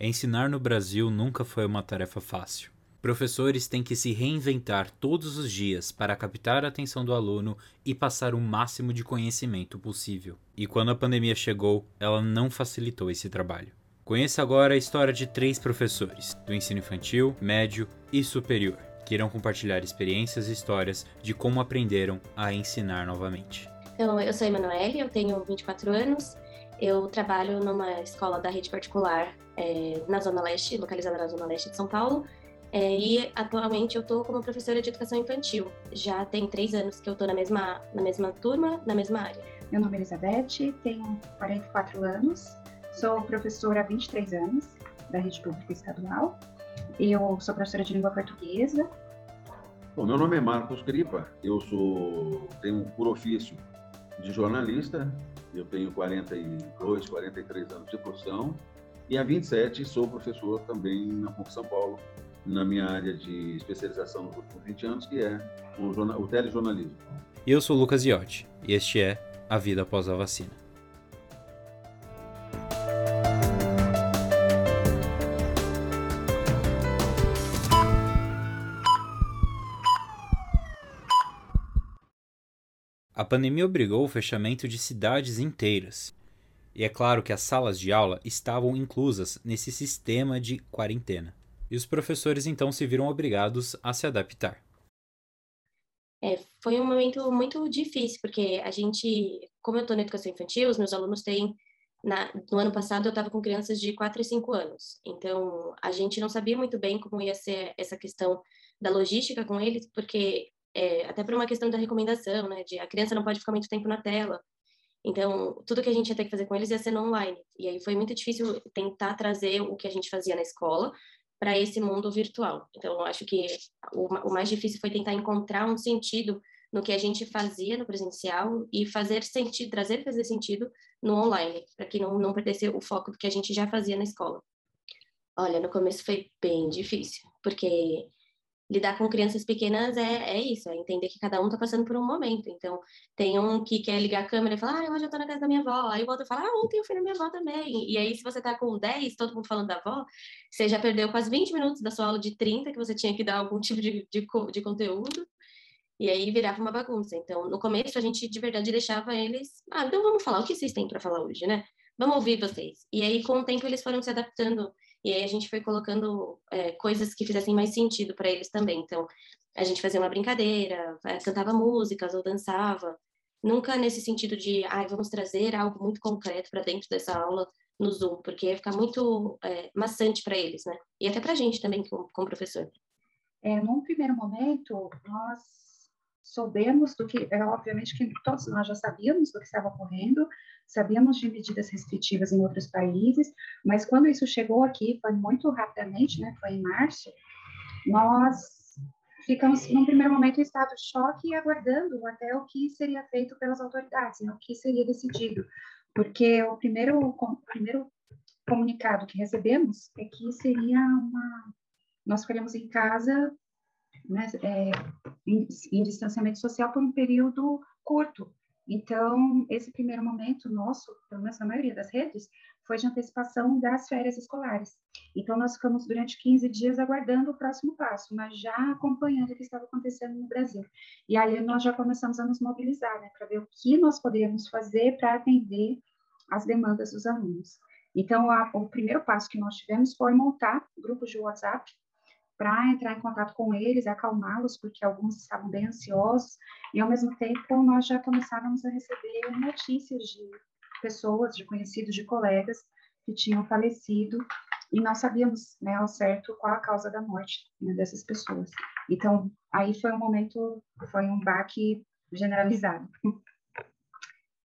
Ensinar no Brasil nunca foi uma tarefa fácil. Professores têm que se reinventar todos os dias para captar a atenção do aluno e passar o máximo de conhecimento possível. E quando a pandemia chegou, ela não facilitou esse trabalho. Conheça agora a história de três professores, do ensino infantil, médio e superior, que irão compartilhar experiências e histórias de como aprenderam a ensinar novamente. Então, eu sou Emanuele, eu tenho 24 anos, eu trabalho numa escola da rede particular é, na Zona Leste, localizada na Zona Leste de São Paulo. É, e atualmente eu estou como professora de educação infantil. Já tem três anos que eu estou na mesma, na mesma turma, na mesma área. Meu nome é Elizabeth, tenho 44 anos, sou professora há 23 anos da rede pública estadual. Eu sou professora de língua portuguesa. Bom, meu nome é Marcos Cripa, eu sou tenho por ofício de jornalista, eu tenho 42, 43 anos de profissão e há 27 sou professor também na PUC São Paulo, na minha área de especialização nos últimos 20 anos, que é o, o telejornalismo. Eu sou Lucas Iotti e este é A Vida Após a Vacina. Pandemia obrigou o fechamento de cidades inteiras e é claro que as salas de aula estavam inclusas nesse sistema de quarentena. E os professores então se viram obrigados a se adaptar. É, foi um momento muito difícil, porque a gente, como eu estou na educação infantil, os meus alunos têm. Na, no ano passado eu estava com crianças de 4 e 5 anos, então a gente não sabia muito bem como ia ser essa questão da logística com eles, porque é, até por uma questão da recomendação, né, de a criança não pode ficar muito tempo na tela, então, tudo que a gente ia ter que fazer com eles ia ser online. E aí foi muito difícil tentar trazer o que a gente fazia na escola para esse mundo virtual. Então, acho que o, o mais difícil foi tentar encontrar um sentido no que a gente fazia no presencial e fazer sentido, trazer fazer sentido no online, para que não, não perdesse o foco do que a gente já fazia na escola. Olha, no começo foi bem difícil, porque lidar com crianças pequenas é, é isso, é entender que cada um está passando por um momento. Então, tem um que quer ligar a câmera e falar, ah, hoje eu estou na casa da minha avó. Aí o outro fala, ah, ontem eu fui na minha avó também. E aí, se você está com 10, todo mundo falando da avó, você já perdeu quase 20 minutos da sua aula de 30, que você tinha que dar algum tipo de, de, de conteúdo. E aí virava uma bagunça. Então, no começo, a gente de verdade deixava eles, ah, então vamos falar, o que vocês têm para falar hoje, né? Vamos ouvir vocês. E aí, com o tempo, eles foram se adaptando e aí a gente foi colocando é, coisas que fizessem mais sentido para eles também. Então, a gente fazia uma brincadeira, é, cantava músicas ou dançava. Nunca nesse sentido de, ah, vamos trazer algo muito concreto para dentro dessa aula no Zoom, porque ia ficar muito é, maçante para eles, né? E até para a gente também, como, como professor. É, num primeiro momento, nós soubemos do que, obviamente que todos nós já sabíamos do que estava ocorrendo, sabíamos de medidas restritivas em outros países, mas quando isso chegou aqui, foi muito rapidamente, né, foi em março, nós ficamos, num primeiro momento, em estado de choque aguardando até o que seria feito pelas autoridades, né, o que seria decidido, porque o primeiro, o primeiro comunicado que recebemos é que seria uma, nós ficaríamos em casa, né, é, em, em distanciamento social por um período curto, então, esse primeiro momento nosso, pelo menos na maioria das redes, foi de antecipação das férias escolares. Então, nós ficamos durante 15 dias aguardando o próximo passo, mas já acompanhando o que estava acontecendo no Brasil. E aí nós já começamos a nos mobilizar, né, para ver o que nós poderíamos fazer para atender as demandas dos alunos. Então, a, o primeiro passo que nós tivemos foi montar grupos de WhatsApp para entrar em contato com eles, acalmá-los, porque alguns estavam bem ansiosos, e ao mesmo tempo nós já começávamos a receber notícias de pessoas, de conhecidos, de colegas que tinham falecido, e nós sabíamos né, ao certo qual a causa da morte né, dessas pessoas. Então, aí foi um momento, foi um baque generalizado.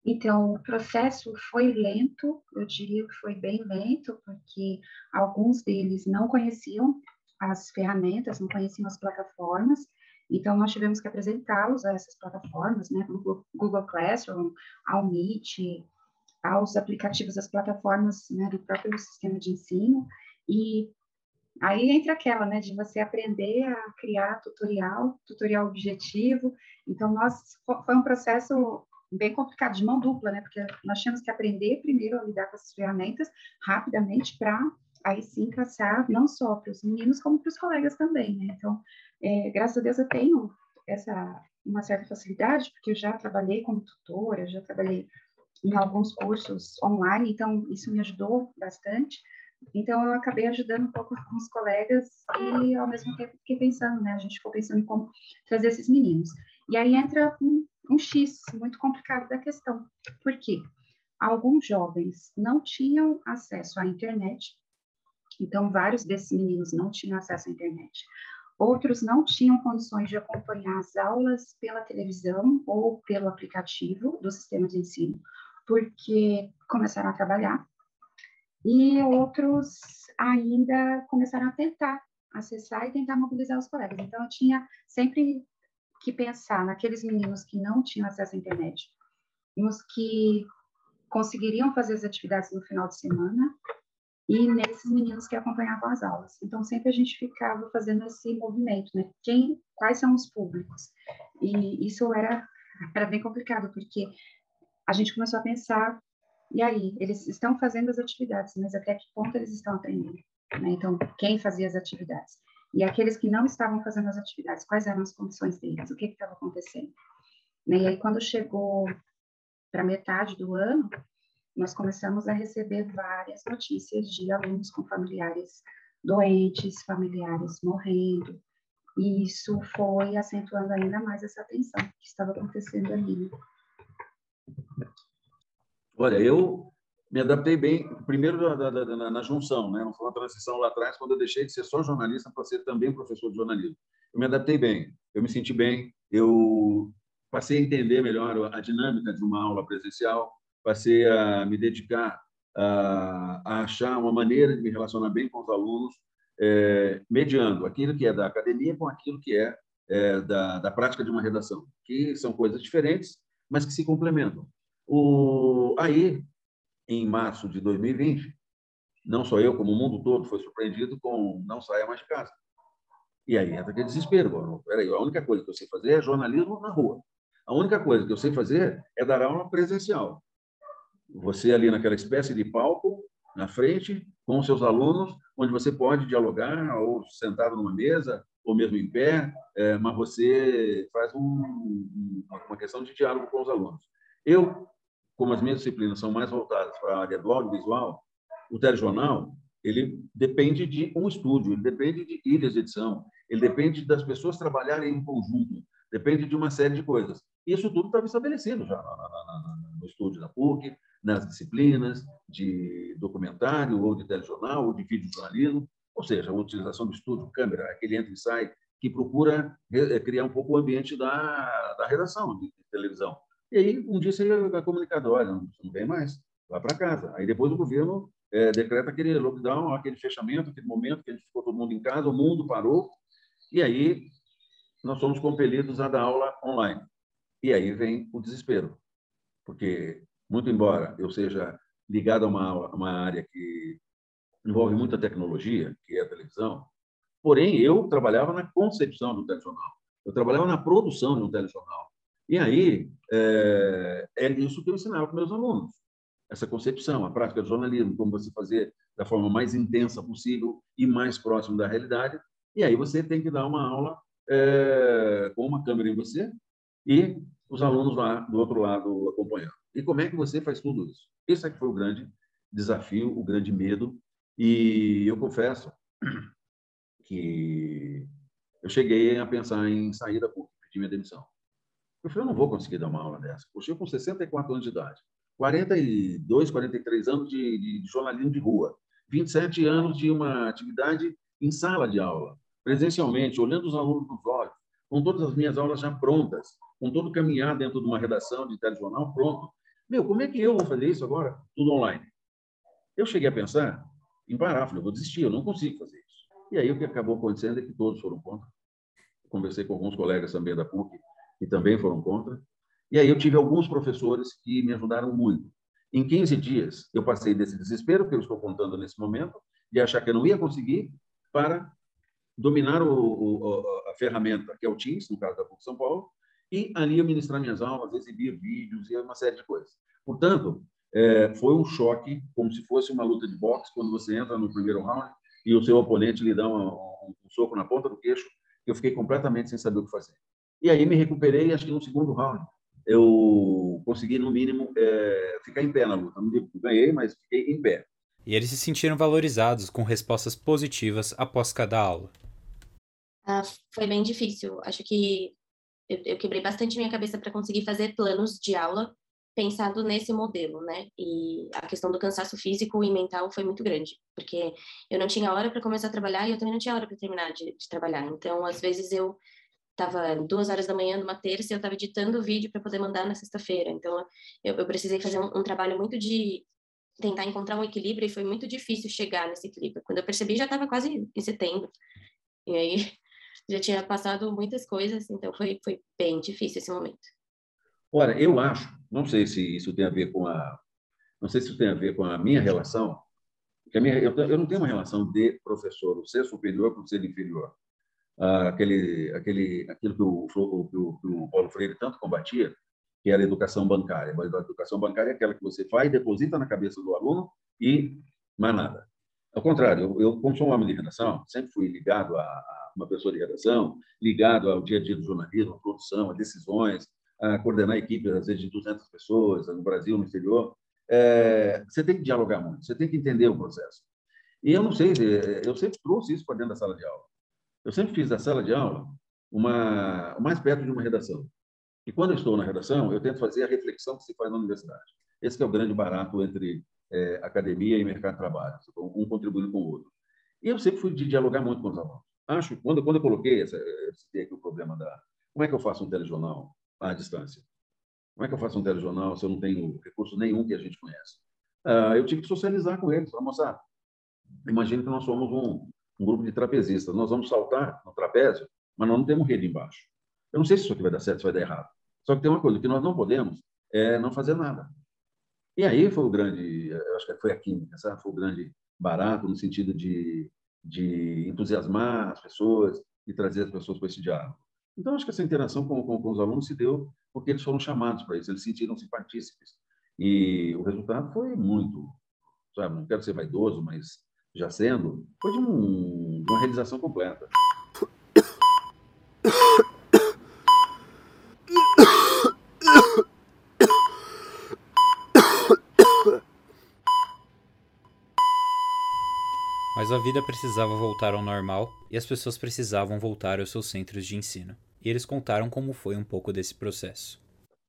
Então, o processo foi lento, eu diria que foi bem lento, porque alguns deles não conheciam as ferramentas, não conheciam as plataformas, então nós tivemos que apresentá-los a essas plataformas, né, como Google Classroom, ao Meet, aos aplicativos das plataformas né, do próprio sistema de ensino, e aí entra aquela, né, de você aprender a criar tutorial, tutorial objetivo, então nós, foi um processo bem complicado, de mão dupla, né, porque nós tínhamos que aprender primeiro a lidar com essas ferramentas rapidamente para aí sim caçar não só para os meninos como para os colegas também, né? Então, é, graças a Deus eu tenho essa uma certa facilidade porque eu já trabalhei como tutora, já trabalhei em alguns cursos online, então isso me ajudou bastante. Então eu acabei ajudando um pouco com os colegas e ao mesmo tempo fiquei pensando, né? A gente ficou pensando em como trazer esses meninos. E aí entra um, um X muito complicado da questão. Por quê? Alguns jovens não tinham acesso à internet, então vários desses meninos não tinham acesso à internet. Outros não tinham condições de acompanhar as aulas pela televisão ou pelo aplicativo do sistema de ensino, porque começaram a trabalhar. E outros ainda começaram a tentar acessar e tentar mobilizar os colegas. Então, eu tinha sempre que pensar naqueles meninos que não tinham acesso à internet, nos que conseguiriam fazer as atividades no final de semana e nesses meninos que acompanhavam as aulas. Então sempre a gente ficava fazendo esse movimento, né? Quem, quais são os públicos? E isso era era bem complicado porque a gente começou a pensar e aí eles estão fazendo as atividades, mas até que ponto eles estão aprendendo? Né? Então quem fazia as atividades? E aqueles que não estavam fazendo as atividades, quais eram as condições deles? O que estava acontecendo? Né? E aí quando chegou para metade do ano nós começamos a receber várias notícias de alunos com familiares doentes, familiares morrendo, e isso foi acentuando ainda mais essa tensão que estava acontecendo ali. Olha, eu me adaptei bem, primeiro na, na junção, né? não foi uma transição lá atrás, quando eu deixei de ser só jornalista para ser também professor de jornalismo. Eu me adaptei bem, eu me senti bem, eu passei a entender melhor a dinâmica de uma aula presencial, passei a me dedicar a, a achar uma maneira de me relacionar bem com os alunos, é, mediando aquilo que é da academia com aquilo que é, é da, da prática de uma redação, que são coisas diferentes, mas que se complementam. O, aí, em março de 2020, não só eu, como o mundo todo, foi surpreendido com não saia mais de casa. E aí entra aquele desespero. Peraí, a única coisa que eu sei fazer é jornalismo na rua. A única coisa que eu sei fazer é dar aula presencial. Você ali naquela espécie de palco, na frente, com seus alunos, onde você pode dialogar, ou sentado numa mesa, ou mesmo em pé, é, mas você faz um, uma questão de diálogo com os alunos. Eu, como as minhas disciplinas são mais voltadas para a área do audiovisual, o telejornal, ele depende de um estúdio, ele depende de ilhas de edição, ele depende das pessoas trabalharem em conjunto, depende de uma série de coisas. Isso tudo estava estabelecido já no estúdio da PUC, nas disciplinas de documentário ou de telejornal ou de videojornalismo, ou seja, a utilização do estúdio, câmera, aquele entra e sai, que procura eh, criar um pouco o ambiente da, da redação de televisão. E aí, um dia você é comunicador, olha, não vem mais, vá para casa. Aí depois o governo é, decreta aquele lockdown, aquele fechamento, aquele momento que a gente ficou todo mundo em casa, o mundo parou, e aí nós somos compelidos a dar aula online. E aí vem o desespero, porque muito embora eu seja ligado a uma, uma área que envolve muita tecnologia, que é a televisão, porém eu trabalhava na concepção do telejornal, eu trabalhava na produção de um telejornal. E aí é, é isso que eu ensinava para meus alunos, essa concepção, a prática do jornalismo, como você fazer da forma mais intensa possível e mais próximo da realidade. E aí você tem que dar uma aula é, com uma câmera em você e os alunos lá do outro lado acompanhando. E como é que você faz tudo isso? Esse é que foi o grande desafio, o grande medo. E eu confesso que eu cheguei a pensar em sair da PUC, pedir minha demissão. Eu falei, eu não vou conseguir dar uma aula dessa. Poxa, eu com 64 anos de idade, 42, 43 anos de, de, de jornalismo de rua, 27 anos de uma atividade em sala de aula, presencialmente, olhando os alunos nos olhos, com todas as minhas aulas já prontas, com todo caminhar dentro de uma redação de telejornal pronto. Meu, como é que eu vou fazer isso agora? Tudo online. Eu cheguei a pensar em parar, falei, eu vou desistir, eu não consigo fazer isso. E aí o que acabou acontecendo é que todos foram contra. Conversei com alguns colegas também da PUC que também foram contra. E aí eu tive alguns professores que me ajudaram muito. Em 15 dias, eu passei desse desespero que eu estou contando nesse momento, de achar que eu não ia conseguir, para dominar o, o, a ferramenta, que é o Teams, no caso da PUC São Paulo, e ali eu ministrar minhas aulas, exibir vídeos e uma série de coisas. Portanto, é, foi um choque, como se fosse uma luta de boxe, quando você entra no primeiro round e o seu oponente lhe dá um, um, um soco na ponta do queixo, eu fiquei completamente sem saber o que fazer. E aí me recuperei, acho que no segundo round eu consegui, no mínimo, é, ficar em pé na luta. Não ganhei, mas fiquei em pé. E eles se sentiram valorizados com respostas positivas após cada aula. Ah, foi bem difícil. Acho que eu, eu quebrei bastante minha cabeça para conseguir fazer planos de aula pensado nesse modelo, né? E a questão do cansaço físico e mental foi muito grande, porque eu não tinha hora para começar a trabalhar e eu também não tinha hora para terminar de, de, trabalhar. Então, às vezes eu estava duas horas da manhã numa terça e eu estava editando o vídeo para poder mandar na sexta-feira. Então, eu, eu, precisei fazer um, um, trabalho muito de tentar encontrar um equilíbrio e foi muito difícil chegar nesse equilíbrio. Quando eu percebi, já estava quase em setembro. E aí já tinha passado muitas coisas, então foi, foi bem difícil esse momento. Olha, eu acho, não sei se isso tem a ver com a, não sei se isso tem a ver com a minha relação, que a minha, eu, eu não tenho uma relação de professor, o ser superior com o ser inferior. Ah, aquele, aquele, aquilo que o, que, o, que o Paulo Freire tanto combatia, que era a educação bancária. A educação bancária é aquela que você faz, deposita na cabeça do aluno e mais nada. Ao contrário, eu, eu como sou um homem de redação, sempre fui ligado a, a uma pessoa de redação, ligado ao dia a dia do jornalismo, à produção, a decisões, a coordenar equipes, às vezes, de 200 pessoas, no Brasil, no exterior, é, você tem que dialogar muito, você tem que entender o processo. E eu não sei, é, eu sempre trouxe isso para dentro da sala de aula. Eu sempre fiz da sala de aula uma, mais perto de uma redação. E quando eu estou na redação, eu tento fazer a reflexão que se faz na universidade. Esse é o grande barato entre é, academia e mercado de trabalho, um contribuindo com o outro. E eu sempre fui de dialogar muito com os alunos. Acho, quando, quando eu coloquei, essa, aqui o problema da... Como é que eu faço um telejornal? à distância. Como é que eu faço um telejornal se eu não tenho recurso nenhum que a gente conhece? Uh, eu tive que socializar com eles, para mostrar. Imagine que nós somos um, um, grupo de trapezistas. Nós vamos saltar no trapézio, mas nós não temos rede embaixo. Eu não sei se isso aqui vai dar certo, se vai dar errado. Só que tem uma coisa, que nós não podemos é não fazer nada. E aí foi o grande, eu acho que foi a química, sabe? Foi o grande barato no sentido de, de entusiasmar as pessoas e trazer as pessoas para esse diálogo. Então, acho que essa interação com, com, com os alunos se deu porque eles foram chamados para isso, eles sentiram-se partícipes. E o resultado foi muito, sabe, não quero ser vaidoso, mas já sendo, foi de, um, de uma realização completa. A vida precisava voltar ao normal e as pessoas precisavam voltar aos seus centros de ensino. E eles contaram como foi um pouco desse processo.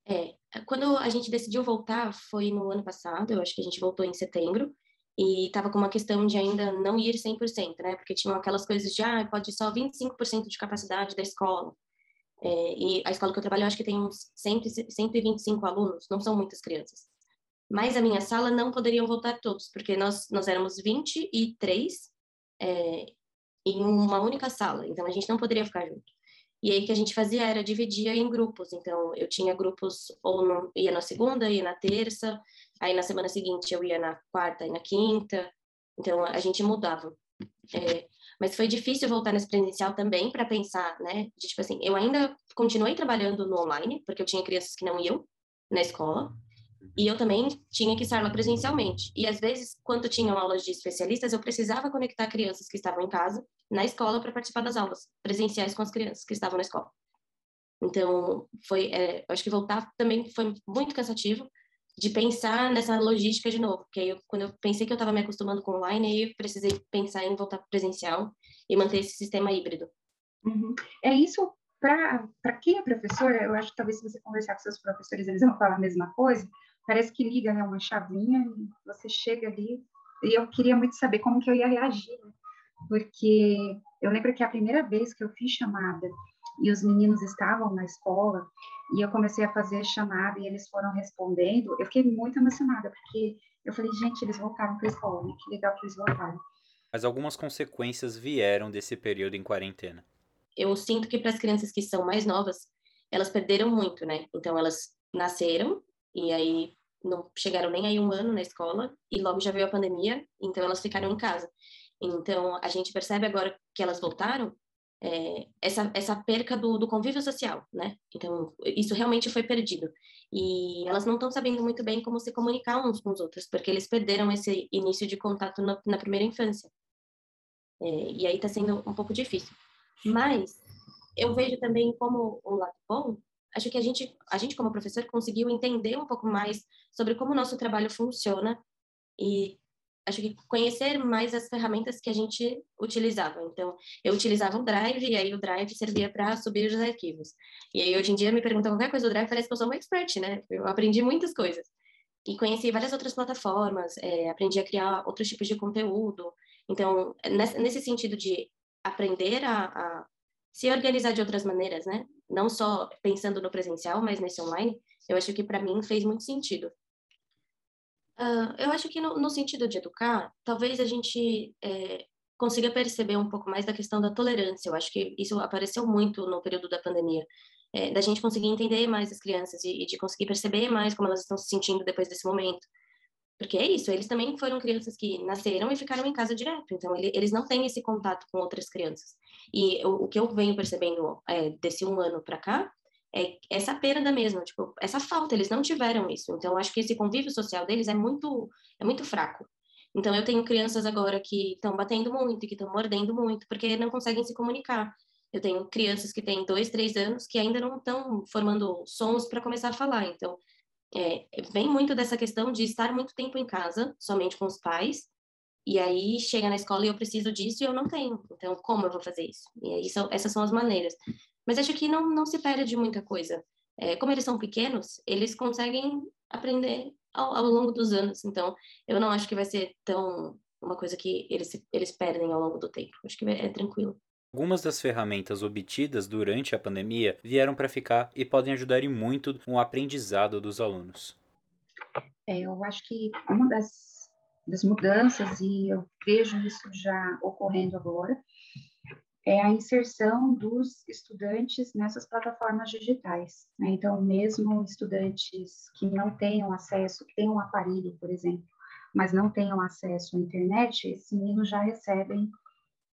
É, quando a gente decidiu voltar foi no ano passado, eu acho que a gente voltou em setembro, e estava com uma questão de ainda não ir 100%, né? Porque tinham aquelas coisas de, ah, pode só 25% de capacidade da escola. É, e a escola que eu trabalho, eu acho que tem uns 100, 125 alunos, não são muitas crianças. Mas a minha sala não poderiam voltar todos, porque nós, nós éramos 23 é, em uma única sala, então a gente não poderia ficar junto. E aí o que a gente fazia era dividir em grupos, então eu tinha grupos, ou no, ia na segunda, ia na terça, aí na semana seguinte eu ia na quarta e na quinta, então a gente mudava. É, mas foi difícil voltar nesse presencial também para pensar, né? De, tipo assim, eu ainda continuei trabalhando no online, porque eu tinha crianças que não iam na escola, e eu também tinha que estar lá presencialmente. E às vezes, quando tinham aulas de especialistas, eu precisava conectar crianças que estavam em casa na escola para participar das aulas presenciais com as crianças que estavam na escola. Então, foi, é, acho que voltar também foi muito cansativo de pensar nessa logística de novo, porque aí eu, quando eu pensei que eu estava me acostumando com online, aí eu precisei pensar em voltar presencial e manter esse sistema híbrido. Uhum. É isso para quem é professor, eu acho que talvez se você conversar com seus professores, eles vão falar a mesma coisa, parece que liga né, uma chavinha e você chega ali. E eu queria muito saber como que eu ia reagir, né? porque eu lembro que a primeira vez que eu fiz chamada e os meninos estavam na escola e eu comecei a fazer chamada e eles foram respondendo, eu fiquei muito emocionada, porque eu falei, gente, eles voltaram para a escola, né? que legal que eles voltaram. Mas algumas consequências vieram desse período em quarentena. Eu sinto que para as crianças que são mais novas, elas perderam muito, né? Então elas nasceram e aí não chegaram nem aí um ano na escola e logo já veio a pandemia, então elas ficaram em casa. Então a gente percebe agora que elas voltaram, é, essa, essa perca do, do convívio social, né? Então, isso realmente foi perdido. E elas não estão sabendo muito bem como se comunicar uns com os outros, porque eles perderam esse início de contato na, na primeira infância. É, e aí está sendo um pouco difícil. Mas eu vejo também como um lado bom, acho que a gente, a gente como professor conseguiu entender um pouco mais sobre como o nosso trabalho funciona e acho que conhecer mais as ferramentas que a gente utilizava. Então, eu utilizava o Drive e aí o Drive servia para subir os arquivos. E aí hoje em dia me perguntam qualquer coisa do Drive, parece que eu sou uma expert, né? Eu aprendi muitas coisas. E conheci várias outras plataformas, é, aprendi a criar outros tipos de conteúdo. Então, nesse sentido de aprender a, a se organizar de outras maneiras, né? Não só pensando no presencial, mas nesse online, eu acho que para mim fez muito sentido. Uh, eu acho que no, no, sentido de educar, talvez a gente é, consiga perceber um pouco mais da questão da tolerância. Eu acho que isso apareceu muito no período da pandemia, é, da gente conseguir entender mais as crianças e, e, de conseguir perceber mais como elas estão se sentindo depois desse momento. Porque é isso, eles também foram crianças que nasceram e ficaram em casa direto, então ele, eles não têm esse contato com outras crianças. E o, o que eu venho percebendo é, desse um ano para cá é essa perda mesmo, tipo, essa falta, eles não tiveram isso. Então, acho que esse convívio social deles é muito, é muito fraco. Então, eu tenho crianças agora que estão batendo muito, que estão mordendo muito, porque não conseguem se comunicar. Eu tenho crianças que têm dois, três anos que ainda não estão formando sons para começar a falar. Então, é, vem muito dessa questão de estar muito tempo em casa, somente com os pais, e aí chega na escola e eu preciso disso e eu não tenho. Então, como eu vou fazer isso? E aí são, essas são as maneiras. Mas acho que não, não se perde muita coisa. É, como eles são pequenos, eles conseguem aprender ao, ao, longo dos anos. Então, eu não acho que vai ser tão uma coisa que eles, eles perdem ao longo do tempo. Acho que é tranquilo. Algumas das ferramentas obtidas durante a pandemia vieram para ficar e podem ajudar muito no aprendizado dos alunos. É, eu acho que uma das, das mudanças, e eu vejo isso já ocorrendo agora, é a inserção dos estudantes nessas plataformas digitais. Né? Então, mesmo estudantes que não tenham acesso, que tenham um aparelho, por exemplo, mas não tenham acesso à internet, esses meninos já recebem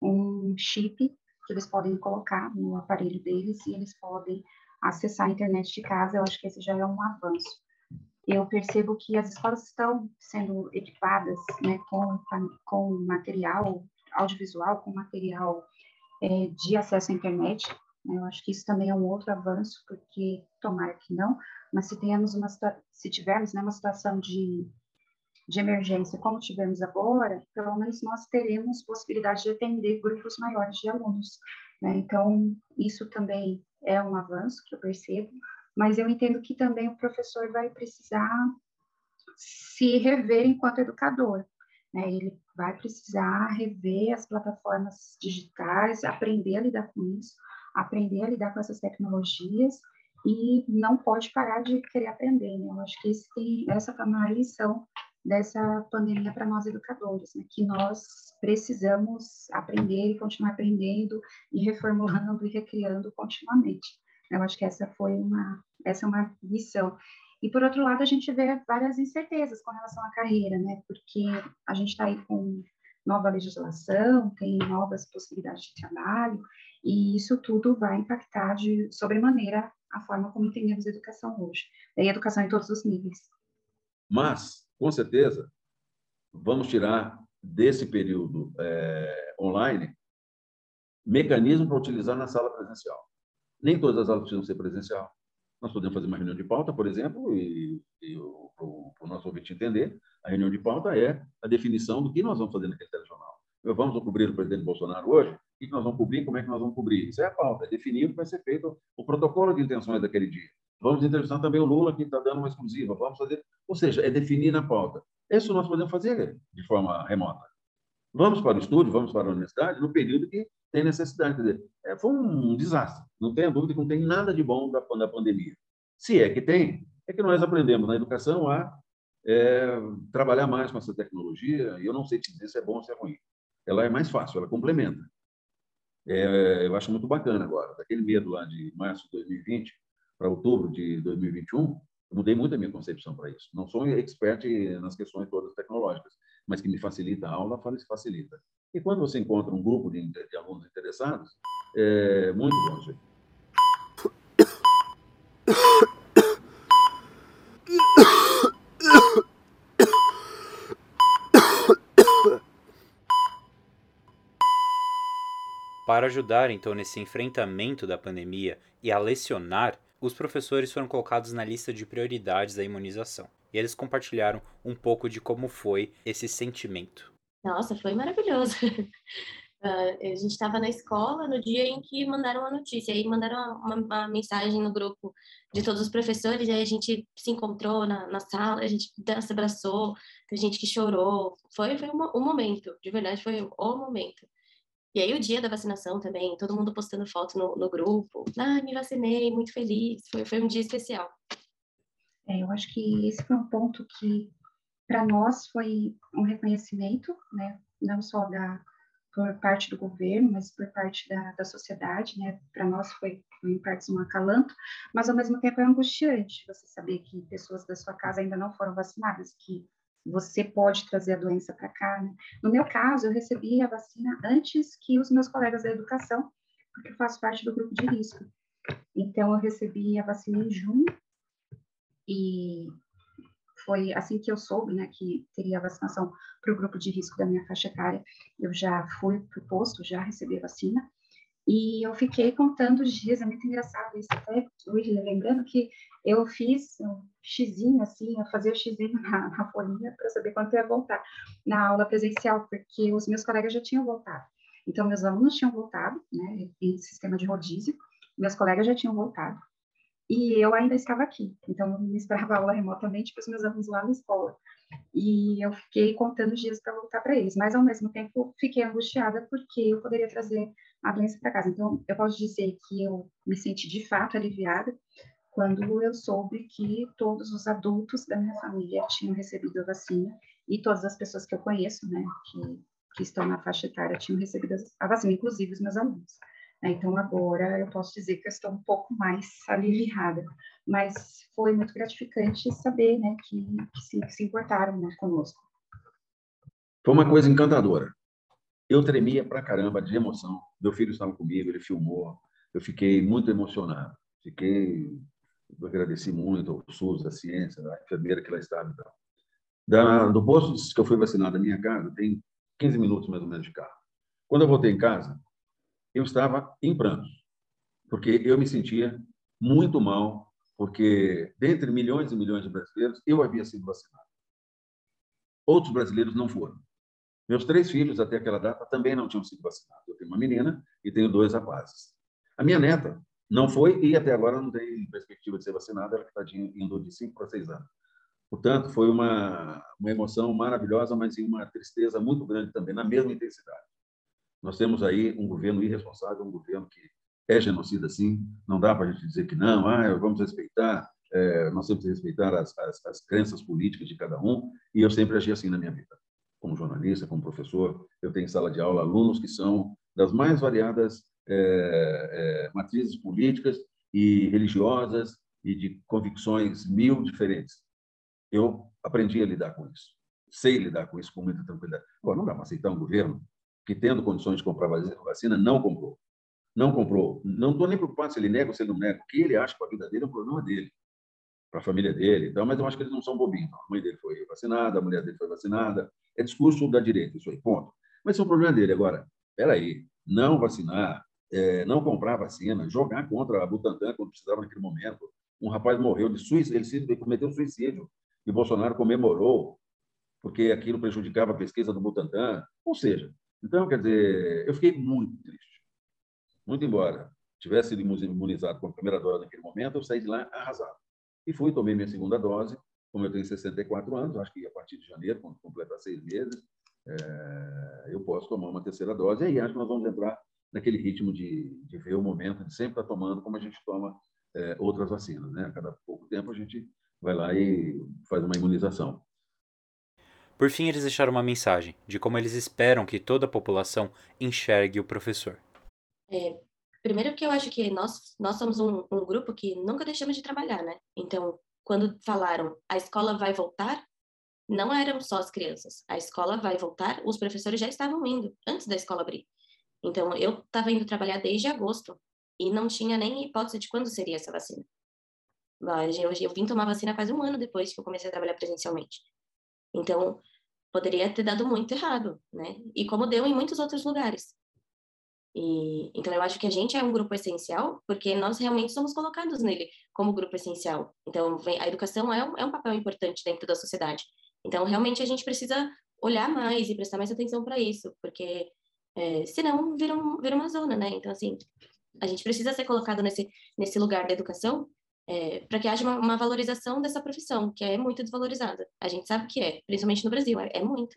um chip que eles podem colocar no aparelho deles e eles podem acessar a internet de casa. Eu acho que esse já é um avanço. Eu percebo que as escolas estão sendo equipadas né, com, com material audiovisual, com material é, de acesso à internet. Né? Eu acho que isso também é um outro avanço, porque tomara que não, mas se, tenhamos uma, se tivermos né, uma situação de, de emergência como tivemos agora, pelo menos nós teremos possibilidade de atender grupos maiores de alunos. Né? Então, isso também é um avanço que eu percebo, mas eu entendo que também o professor vai precisar se rever enquanto educador. Né? Ele vai precisar rever as plataformas digitais, aprender a lidar com isso, aprender a lidar com essas tecnologias e não pode parar de querer aprender. Né? Eu acho que esse, essa foi a maior lição dessa pandemia para nós educadores, né? que nós precisamos aprender e continuar aprendendo e reformulando e recriando continuamente. Eu acho que essa foi uma essa é uma missão e, por outro lado, a gente vê várias incertezas com relação à carreira, né? Porque a gente está aí com nova legislação, tem novas possibilidades de trabalho, e isso tudo vai impactar de sobremaneira a forma como entendemos educação hoje. E a educação em todos os níveis. Mas, com certeza, vamos tirar desse período é, online mecanismo para utilizar na sala presencial. Nem todas as aulas precisam ser presencial. Nós podemos fazer uma reunião de pauta, por exemplo, e, e para o nosso ouvinte entender, a reunião de pauta é a definição do que nós vamos fazer naquele telejornal. Vamos cobrir o presidente Bolsonaro hoje? O que nós vamos cobrir? Como é que nós vamos cobrir? Isso é a pauta, é definir o que vai ser feito, o protocolo de intenções daquele dia. Vamos entrevistar também o Lula, que está dando uma exclusiva. Vamos fazer, ou seja, é definir na pauta. Isso nós podemos fazer de forma remota. Vamos para o estúdio, vamos para a universidade no período que tem necessidade. Quer dizer, é, foi um desastre. Não tenha dúvida que não tem nada de bom da, da pandemia. Se é que tem, é que nós aprendemos na educação a é, trabalhar mais com essa tecnologia, e eu não sei te dizer se é bom ou se é ruim. Ela é mais fácil, ela complementa. É, eu acho muito bacana agora. Daquele medo lá de março de 2020 para outubro de 2021, eu mudei muito a minha concepção para isso. Não sou expert nas questões todas tecnológicas, mas que me facilita a aula, facilita. E quando você encontra um grupo de, de alunos interessados, é, muito longe. Para ajudar então nesse enfrentamento da pandemia e a lecionar, os professores foram colocados na lista de prioridades da imunização. E eles compartilharam um pouco de como foi esse sentimento. Nossa, foi maravilhoso. Uh, a gente estava na escola no dia em que mandaram a notícia, aí mandaram uma, uma, mensagem no grupo de todos os professores, aí a gente se encontrou na, na sala, a gente se abraçou, tem gente que chorou, foi, foi um, um momento, de verdade foi o momento. E aí o dia da vacinação também, todo mundo postando foto no, no grupo. Ah, me vacinei, muito feliz. Foi, foi um dia especial. É, eu acho que esse foi um ponto que, para nós, foi um reconhecimento, né? Não só da, por parte do governo, mas por parte da, da sociedade, né? Para nós foi, em partes, um acalanto, mas, ao mesmo tempo, é angustiante você saber que pessoas da sua casa ainda não foram vacinadas, que você pode trazer a doença para cá. Né? No meu caso, eu recebi a vacina antes que os meus colegas da educação, porque eu faço parte do grupo de risco. Então, eu recebi a vacina em junho e foi assim que eu soube, né, que teria a vacinação para o grupo de risco da minha faixa etária. Eu já fui para o posto, já recebi a vacina e eu fiquei contando os dias, é muito engraçado isso, até hoje, lembrando que eu fiz um xizinho, assim, eu fazia o xizinho na, na folhinha para saber quando eu ia voltar na aula presencial, porque os meus colegas já tinham voltado. Então, meus alunos tinham voltado, né, em sistema de rodízio, meus colegas já tinham voltado, e eu ainda estava aqui. Então, eu ministrava aula remotamente para os meus alunos lá na escola. E eu fiquei contando os dias para voltar para eles, mas ao mesmo tempo fiquei angustiada porque eu poderia trazer a doença para casa. Então, eu posso dizer que eu me senti de fato aliviada quando eu soube que todos os adultos da minha família tinham recebido a vacina e todas as pessoas que eu conheço, né, que, que estão na faixa etária, tinham recebido a vacina, inclusive os meus alunos. Né? Então, agora eu posso dizer que eu estou um pouco mais aliviada, mas foi muito gratificante saber né, que, que, se, que se importaram né, conosco. Foi uma coisa encantadora. Eu tremia pra caramba de emoção. Meu filho estava comigo, ele filmou. Eu fiquei muito emocionado. Fiquei, eu agradeci muito ao SUS, à ciência, à enfermeira que lá estava. Então. Da, do posto que eu fui vacinado da minha casa, tem 15 minutos mais ou menos de carro. Quando eu voltei em casa, eu estava em prantos, porque eu me sentia muito mal, porque dentre milhões e milhões de brasileiros, eu havia sido vacinado. Outros brasileiros não foram. Meus três filhos, até aquela data, também não tinham sido vacinados. Eu tenho uma menina e tenho dois rapazes. A minha neta não foi e até agora não tem perspectiva de ser vacinada, ela está indo de 5 para 6 anos. Portanto, foi uma, uma emoção maravilhosa, mas uma tristeza muito grande também, na mesma intensidade. Nós temos aí um governo irresponsável, um governo que é genocida, sim. Não dá para a gente dizer que não, ah, vamos respeitar, é, nós temos que respeitar as, as, as crenças políticas de cada um, e eu sempre agi assim na minha vida como jornalista, como professor, eu tenho em sala de aula alunos que são das mais variadas é, é, matrizes políticas e religiosas e de convicções mil diferentes. Eu aprendi a lidar com isso, sei lidar com isso com muita tranquilidade. Agora, não dá para aceitar um governo que, tendo condições de comprar vacina, não comprou. Não comprou. Não estou nem preocupado se ele nega ou se ele não nega. O que ele acha para a vida dele é um problema dele para a família dele. Então, mas eu acho que eles não são bobinhos. A mãe dele foi vacinada, a mulher dele foi vacinada. É discurso da direita, isso aí, ponto. Mas isso é um problema dele. Agora, peraí, não vacinar, é, não comprar vacina, jogar contra a Butantan quando precisava naquele momento. Um rapaz morreu de suicídio, ele cometeu suicídio e Bolsonaro comemorou porque aquilo prejudicava a pesquisa do Butantan. Ou seja, então, quer dizer, eu fiquei muito triste. Muito embora tivesse sido imunizado com a primeira dose naquele momento, eu saí de lá arrasado. E fui, tomei minha segunda dose, como eu tenho 64 anos, acho que a partir de janeiro, quando completar seis meses, é, eu posso tomar uma terceira dose. E aí acho que nós vamos entrar naquele ritmo de, de ver o momento de sempre estar tomando, como a gente toma é, outras vacinas. Né? A cada pouco tempo a gente vai lá e faz uma imunização. Por fim, eles deixaram uma mensagem de como eles esperam que toda a população enxergue o professor. É, Primeiro que eu acho que nós, nós somos um, um grupo que nunca deixamos de trabalhar, né? Então, quando falaram a escola vai voltar, não eram só as crianças. A escola vai voltar, os professores já estavam indo antes da escola abrir. Então, eu estava indo trabalhar desde agosto e não tinha nem hipótese de quando seria essa vacina. Eu, eu vim tomar vacina quase um ano depois que eu comecei a trabalhar presencialmente. Então, poderia ter dado muito errado, né? E como deu em muitos outros lugares. E, então, eu acho que a gente é um grupo essencial porque nós realmente somos colocados nele como grupo essencial. Então, a educação é um, é um papel importante dentro da sociedade. Então, realmente, a gente precisa olhar mais e prestar mais atenção para isso, porque é, senão vira, um, vira uma zona, né? Então, assim, a gente precisa ser colocado nesse, nesse lugar da educação é, para que haja uma, uma, valorização dessa profissão, que é muito desvalorizada. A gente sabe que é, principalmente no Brasil, é, é muito.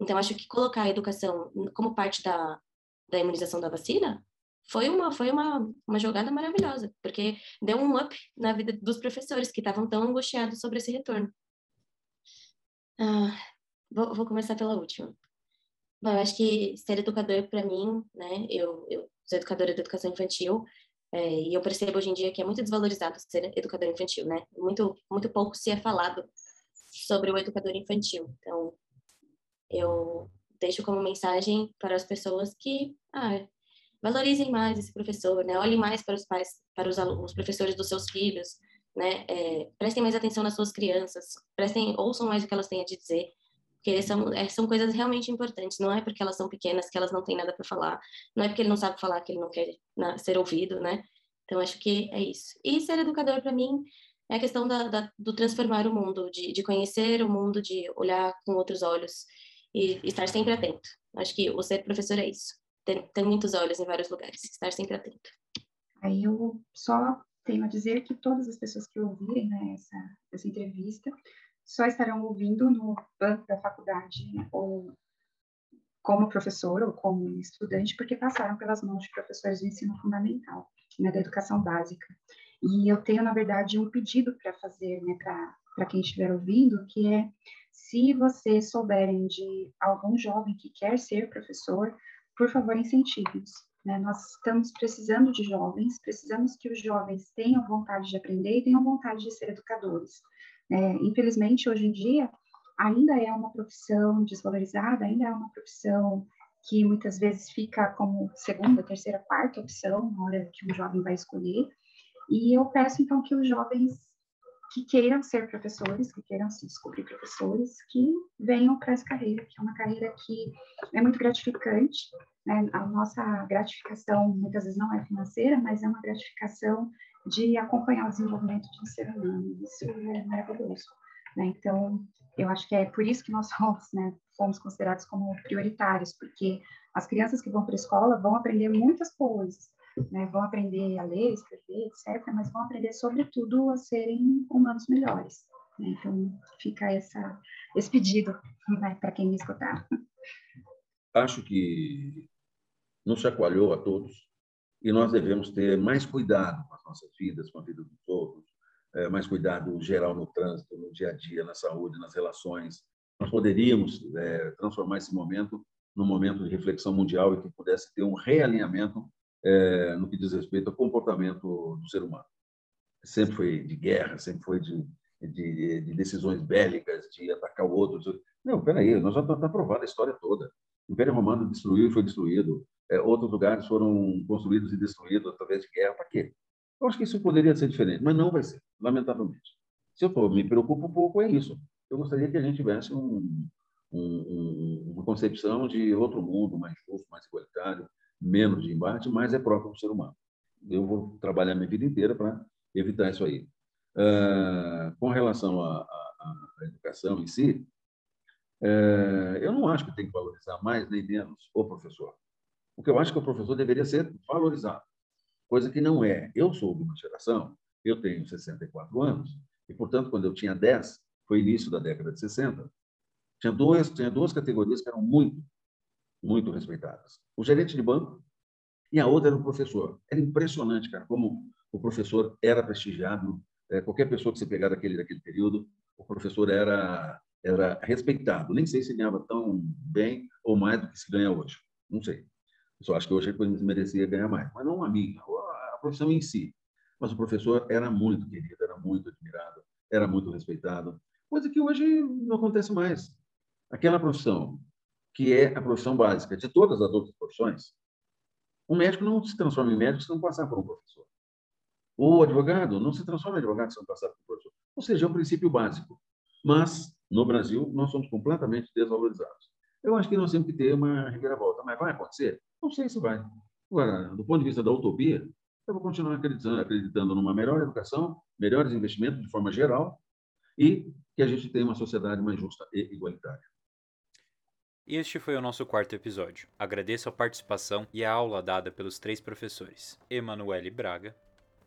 Então, acho que colocar a educação como parte da, da imunização da vacina foi uma foi uma, uma jogada maravilhosa, porque deu um up na vida dos professores que estavam tão angustiados sobre esse retorno. Ah, vou, vou começar pela última. Bom, eu acho que ser educador para mim, né? Eu, eu sou educadora de educação infantil é, e eu percebo hoje em dia que é muito desvalorizado ser educador infantil, né? Muito muito pouco se é falado sobre o educador infantil. Então, eu deixo como mensagem para as pessoas que ah, valorizem mais esse professor, né? Olhem mais para os pais, para os, alunos, os professores dos seus filhos, né? É, prestem mais atenção nas suas crianças, prestem, ouçam mais o que elas têm a dizer, porque são, é, são coisas realmente importantes. Não é porque elas são pequenas que elas não têm nada para falar, não é porque ele não sabe falar que ele não quer na, ser ouvido, né? Então acho que é isso. E ser educador para mim é a questão da, da, do transformar o mundo, de, de conhecer o mundo, de olhar com outros olhos e estar sempre atento. Acho que o ser professor é isso. Ter muitos olhos em vários lugares, estar sempre atento. Aí eu só tenho a dizer que todas as pessoas que ouvirem né, essa, essa entrevista só estarão ouvindo no banco da faculdade ou como professor ou como estudante, porque passaram pelas mãos de professores do ensino fundamental, né, da educação básica. E eu tenho, na verdade, um pedido para fazer né, para quem estiver ouvindo, que é se vocês souberem de algum jovem que quer ser professor, por favor, incentive-os. Né? Nós estamos precisando de jovens, precisamos que os jovens tenham vontade de aprender e tenham vontade de ser educadores. É, infelizmente, hoje em dia, ainda é uma profissão desvalorizada, ainda é uma profissão que muitas vezes fica como segunda, terceira, quarta opção na hora que um jovem vai escolher. E eu peço, então, que os jovens que queiram ser professores, que queiram se descobrir professores, que venham para essa carreira, que é uma carreira que é muito gratificante. Né? A nossa gratificação muitas vezes não é financeira, mas é uma gratificação de acompanhar o desenvolvimento de um ser humano. Isso é maravilhoso. Né? Então, eu acho que é por isso que nós fomos, né, fomos considerados como prioritários, porque as crianças que vão para a escola vão aprender muitas coisas, né, vão aprender a ler, escrever, etc., mas vão aprender, sobretudo, a serem humanos melhores. Né? Então, fica essa, esse pedido né, para quem me escutar. Acho que nos chacoalhou a todos e nós devemos ter mais cuidado com as nossas vidas, com a vida dos outros, é, mais cuidado geral no trânsito, no dia a dia, na saúde, nas relações. Nós poderíamos é, transformar esse momento num momento de reflexão mundial e que pudesse ter um realinhamento é, no que diz respeito ao comportamento do ser humano. Sempre foi de guerra, sempre foi de, de, de decisões bélicas, de atacar o outro. Não, peraí, nós já está tá provado a história toda. O Império Romano destruiu e foi destruído. É, outros lugares foram construídos e destruídos através de guerra. Para quê? Eu acho que isso poderia ser diferente, mas não vai ser, lamentavelmente. Se eu tô, me preocupo um pouco, é isso. Eu gostaria que a gente tivesse um, um, uma concepção de outro mundo mais justo, mais igualitário, menos de embate, mas é próprio do ser humano. Eu vou trabalhar minha vida inteira para evitar isso aí. Uh, com relação à, educação em si, uh, eu não acho que tem que valorizar mais nem menos o professor. O que eu acho que o professor deveria ser valorizado, coisa que não é. Eu sou de uma geração, eu tenho 64 anos, e, portanto, quando eu tinha 10, foi início da década de 60, tinha duas, tinha duas categorias que eram muito, muito respeitadas. O gerente de banco e a outra era o professor. Era impressionante, cara, como o professor era prestigiado. É, qualquer pessoa que você pegar daquele, daquele período, o professor era, era respeitado. Nem sei se ganhava tão bem ou mais do que se ganha hoje. Não sei. Eu só acho que hoje ele merecia ganhar mais. Mas não a mim, a profissão em si. Mas o professor era muito querido, era muito admirado, era muito respeitado. Coisa que hoje não acontece mais. Aquela profissão que é a profissão básica de todas as outras profissões, Um médico não se transforma em médico se não passar por um professor. O advogado não se transforma em advogado se não passar por um professor. Ou seja, é um princípio básico. Mas, no Brasil, nós somos completamente desvalorizados. Eu acho que nós temos que ter uma reviravolta. Mas vai acontecer? Não sei se vai. Agora, do ponto de vista da utopia, eu vou continuar acreditando, acreditando numa melhor educação, melhores investimentos de forma geral e que a gente tenha uma sociedade mais justa e igualitária. Este foi o nosso quarto episódio. Agradeço a participação e a aula dada pelos três professores, Emanuele Braga,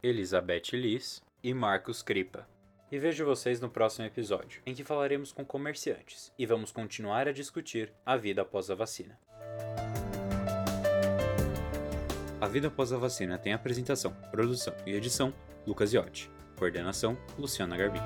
Elizabeth Liz e Marcos Cripa. E vejo vocês no próximo episódio, em que falaremos com comerciantes e vamos continuar a discutir a vida após a vacina. A Vida Após a Vacina tem apresentação, produção e edição Lucas Iotti. Coordenação Luciana Garbim.